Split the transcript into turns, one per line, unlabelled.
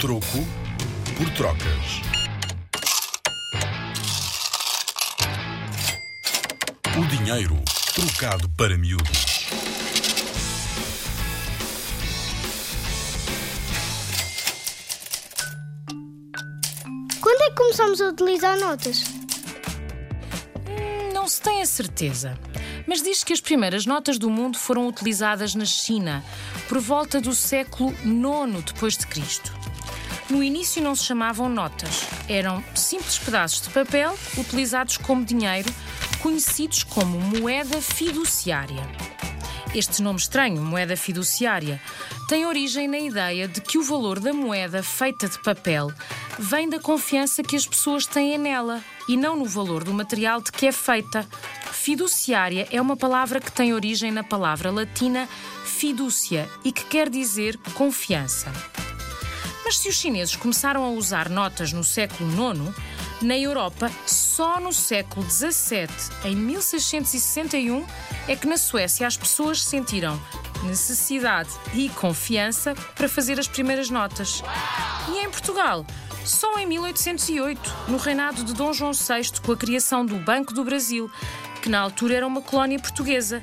Troco por trocas. O dinheiro trocado para miúdos.
Quando é que começamos a utilizar notas?
Não se tem a certeza, mas diz que as primeiras notas do mundo foram utilizadas na China por volta do século IX depois de Cristo. No início não se chamavam notas, eram simples pedaços de papel utilizados como dinheiro, conhecidos como moeda fiduciária. Este nome estranho, moeda fiduciária, tem origem na ideia de que o valor da moeda feita de papel vem da confiança que as pessoas têm nela e não no valor do material de que é feita. Fiduciária é uma palavra que tem origem na palavra latina fiducia e que quer dizer confiança. Mas se os chineses começaram a usar notas no século IX, na Europa, só no século XVII, em 1661, é que na Suécia as pessoas sentiram necessidade e confiança para fazer as primeiras notas. E em Portugal, só em 1808, no reinado de Dom João VI, com a criação do Banco do Brasil, que na altura era uma colónia portuguesa.